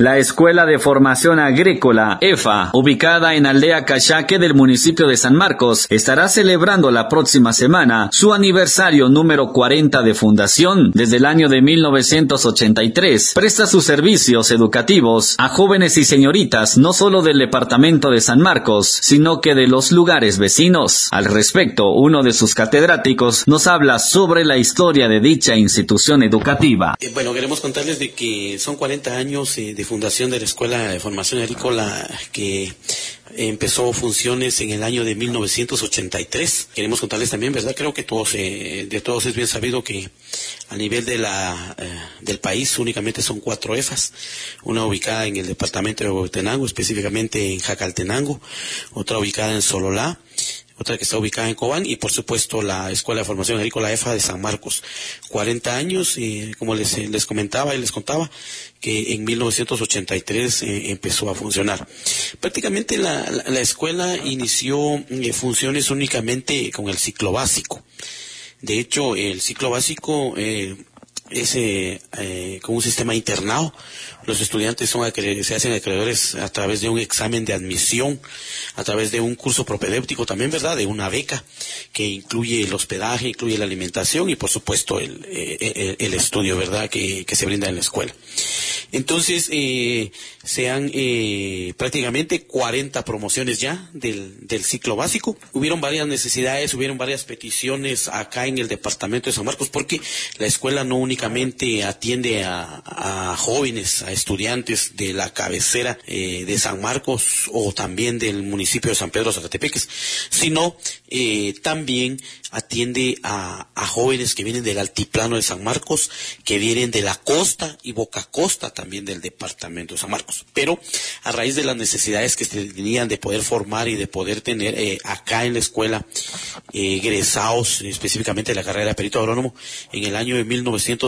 La Escuela de Formación Agrícola, EFA, ubicada en Aldea Cachaque del municipio de San Marcos, estará celebrando la próxima semana su aniversario número 40 de fundación. Desde el año de 1983, presta sus servicios educativos a jóvenes y señoritas no solo del departamento de San Marcos, sino que de los lugares vecinos. Al respecto, uno de sus catedráticos nos habla sobre la historia de dicha institución educativa. Eh, bueno, queremos contarles de que son 40 años eh, de fundación de la Escuela de Formación Agrícola que empezó funciones en el año de 1983. Queremos contarles también, ¿verdad? Creo que todos, eh, de todos es bien sabido que a nivel de la, eh, del país únicamente son cuatro EFAS. Una ubicada en el departamento de Huehuetenango, específicamente en Jacaltenango. Otra ubicada en Sololá otra que está ubicada en Cobán y por supuesto la Escuela de Formación Agrícola EFA de San Marcos. 40 años y como les, les comentaba y les contaba que en 1983 eh, empezó a funcionar. Prácticamente la, escuela inició eh, funciones únicamente con el ciclo básico. De hecho, el ciclo básico eh, es con un sistema internado los estudiantes son se hacen acreedores a través de un examen de admisión, a través de un curso propedéutico también, ¿verdad? De una beca que incluye el hospedaje, incluye la alimentación y, por supuesto, el, eh, estudio, ¿verdad? Que, se brinda en la escuela. Entonces, eh, se han eh, prácticamente 40 promociones ya del, ciclo básico. Hubieron varias necesidades, hubieron varias peticiones acá en el departamento de San Marcos, porque la escuela no únicamente atiende a, a jóvenes, estudiantes de la cabecera eh, de San Marcos o también del municipio de San Pedro Zacatepeques, sino eh, también atiende a, jóvenes que vienen del altiplano de San Marcos, que vienen de la costa y boca costa también del departamento de San Marcos. Pero a raíz de las necesidades que se tenían de poder formar y de poder tener eh, acá en la escuela egresados específicamente de la carrera de perito agrónomo, en el año de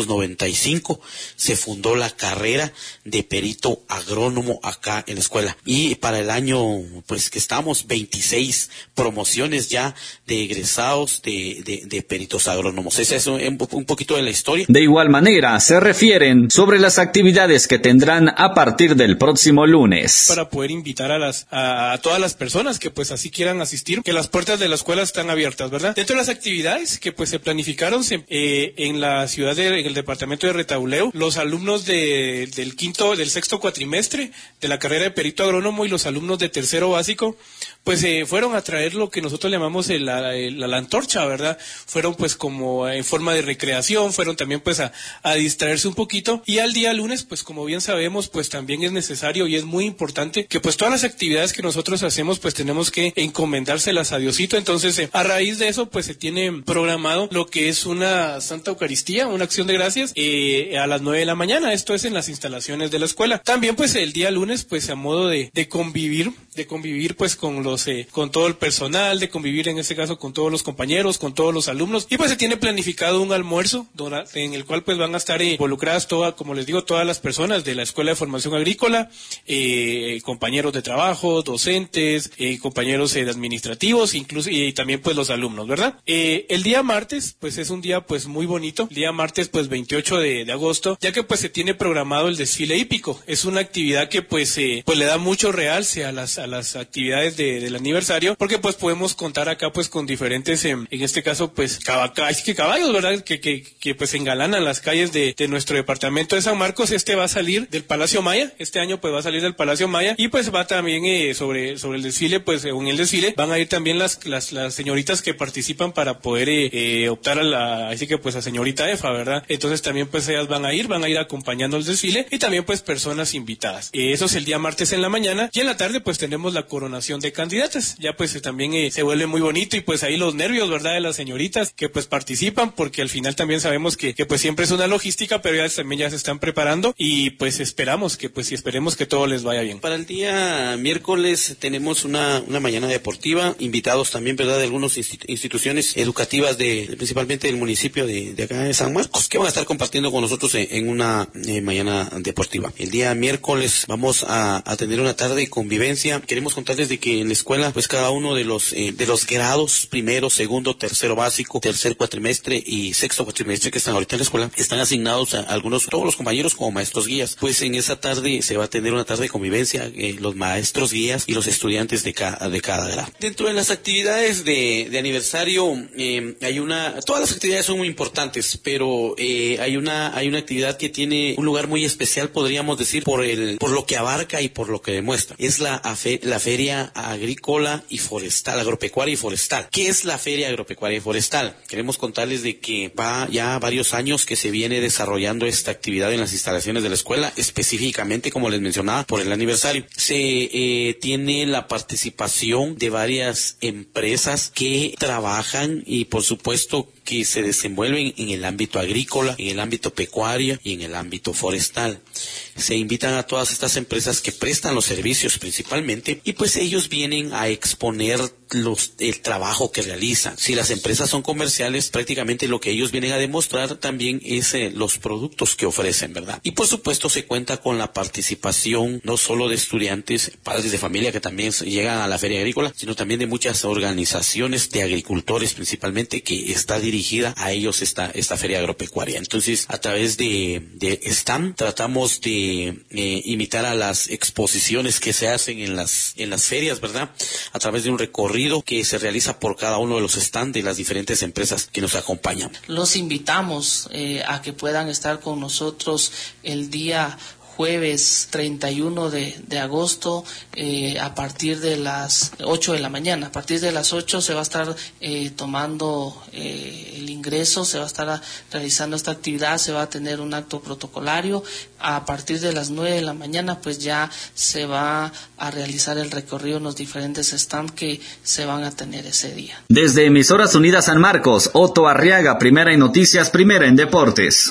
1995 se fundó la carrera de perito agrónomo acá en la escuela. Y para el año, pues que estamos, 26 promociones ya de egresados de, de, peritos agrónomos. Ese es un, un, poquito de la historia. De igual manera, se refieren sobre las actividades que tendrán a partir del próximo lunes. Para poder invitar a las, a, todas las personas que pues así quieran asistir, que las puertas de la escuela están abiertas, ¿verdad? Dentro de las actividades que pues se planificaron eh, en la ciudad de, en el departamento de Retauleo, los alumnos de, del quinto, del sexto cuatrimestre de la carrera de perito agrónomo y los alumnos de tercero básico, pues eh, fueron a traer lo que nosotros llamamos la, antorcha, ¿verdad? Fueron pues como en forma de recreación, fueron también pues a, distraerse un poquito y al día lunes, pues como bien sabemos, pues también es necesario y es muy importante que pues todas las actividades que nosotros hacemos, pues tenemos que encomendárselas a Diosito. Entonces, eh, a raíz de eso, pues se tiene programado lo que es una Santa Eucaristía, una acción de gracias eh, a las nueve de la mañana. Esto es en las instalaciones de la escuela. También pues el día lunes pues a modo de, de convivir, de convivir pues con los, eh, con todo el personal, de convivir en este caso con todos los compañeros, con todos los alumnos y pues se tiene planificado un almuerzo en el cual pues van a estar eh, involucradas todas, como les digo, todas las personas de la Escuela de Formación Agrícola, eh, compañeros de trabajo, docentes, compañeros administrativos, incluso y también pues los alumnos, ¿verdad? el día martes pues es un día pues muy bonito, el día martes pues 28 de, agosto, ya que pues se tiene programado el desfile hípico. Es una actividad que pues, eh, pues le da mucho realce a las, a las actividades del aniversario, porque pues podemos contar acá pues con diferentes, em, en este caso pues caballos, que caballos, ¿verdad? Que, que, que, pues engalanan las calles de, de, nuestro departamento de San Marcos. Este va a salir del Palacio Maya, este año pues va a salir del Palacio Maya y pues va también eh, sobre, sobre el desfile, pues en el desfile van a ir también las, las, señoritas que participan para poder eh, eh, optar a la, así que pues a señorita EFA, ¿verdad? Entonces también pues ellas van a ir, van a ir acompañando el desfile y también pues personas invitadas. Eso es el día martes en la mañana y en la tarde pues tenemos la coronación de candidatas. Ya pues eh, también eh, se vuelve muy bonito y pues ahí los nervios, ¿verdad? De las señoritas que pues participan porque al final también sabemos que, que pues siempre es una logística, pero ya también ya se están preparando y pues esperamos que pues y esperemos que todo les vaya bien. Para el día miércoles tenemos una, una mañana deportiva, invitados también, ¿verdad? De algunas instituciones educativas de principalmente del municipio de, de, acá de San Marcos que van a estar compartiendo con nosotros en, una mañana deportiva el día miércoles vamos a, tener una tarde de convivencia queremos contarles de que en la escuela, pues cada uno de los, eh, de los grados, primero, segundo, tercero básico, tercer cuatrimestre y sexto cuatrimestre que están ahorita en la escuela, están asignados a algunos, todos los compañeros como maestros guías. Pues en esa tarde se va a tener una tarde de convivencia, eh, los maestros guías y los estudiantes de cada, de cada grado. Dentro de las actividades de, aniversario, eh, hay una, todas las actividades son muy importantes, pero hay una, hay una actividad que tiene un lugar muy especial, podríamos decir, por el, por lo que abarca y por lo que demuestra. Es la, la feria agrícola y forestal, agropecuaria y forestal. ¿Qué es la feria agropecuaria y forestal? Queremos contarles de que va ya varios años que se viene desarrollando esta actividad en las instalaciones de la escuela, específicamente, como les mencionaba, por el aniversario. Se eh, tiene la participación de varias empresas que trabajan y, por supuesto, que se desenvuelven en el ámbito agrícola, en el ámbito pecuario y en el ámbito forestal. Se invitan a todas estas empresas que prestan los servicios principalmente y pues ellos vienen a exponer los, el trabajo que realizan. Si las empresas son comerciales, prácticamente lo que ellos vienen a demostrar también es eh, los productos que ofrecen, ¿verdad? Y por supuesto se cuenta con la participación no solo de estudiantes, padres de familia que también llegan a la feria agrícola, sino también de muchas organizaciones de agricultores principalmente que está dirigida a ellos esta, esta feria agropecuaria. Entonces, a través de, de STAM tratamos de eh, imitar a las exposiciones que se hacen en las, en las ferias, ¿verdad? A través de un que se realiza por cada uno de los stands de las diferentes empresas que nos acompañan. Los invitamos eh, a que puedan estar con nosotros el día jueves 31 de, de agosto eh, a partir de las 8 de la mañana. A partir de las 8 se va a estar eh, tomando eh, el ingreso, se va a estar realizando esta actividad, se va a tener un acto protocolario. A partir de las 9 de la mañana pues ya se va a realizar el recorrido en los diferentes stands que se van a tener ese día. Desde Emisoras Unidas San Marcos, Otto Arriaga, primera en noticias, primera en deportes.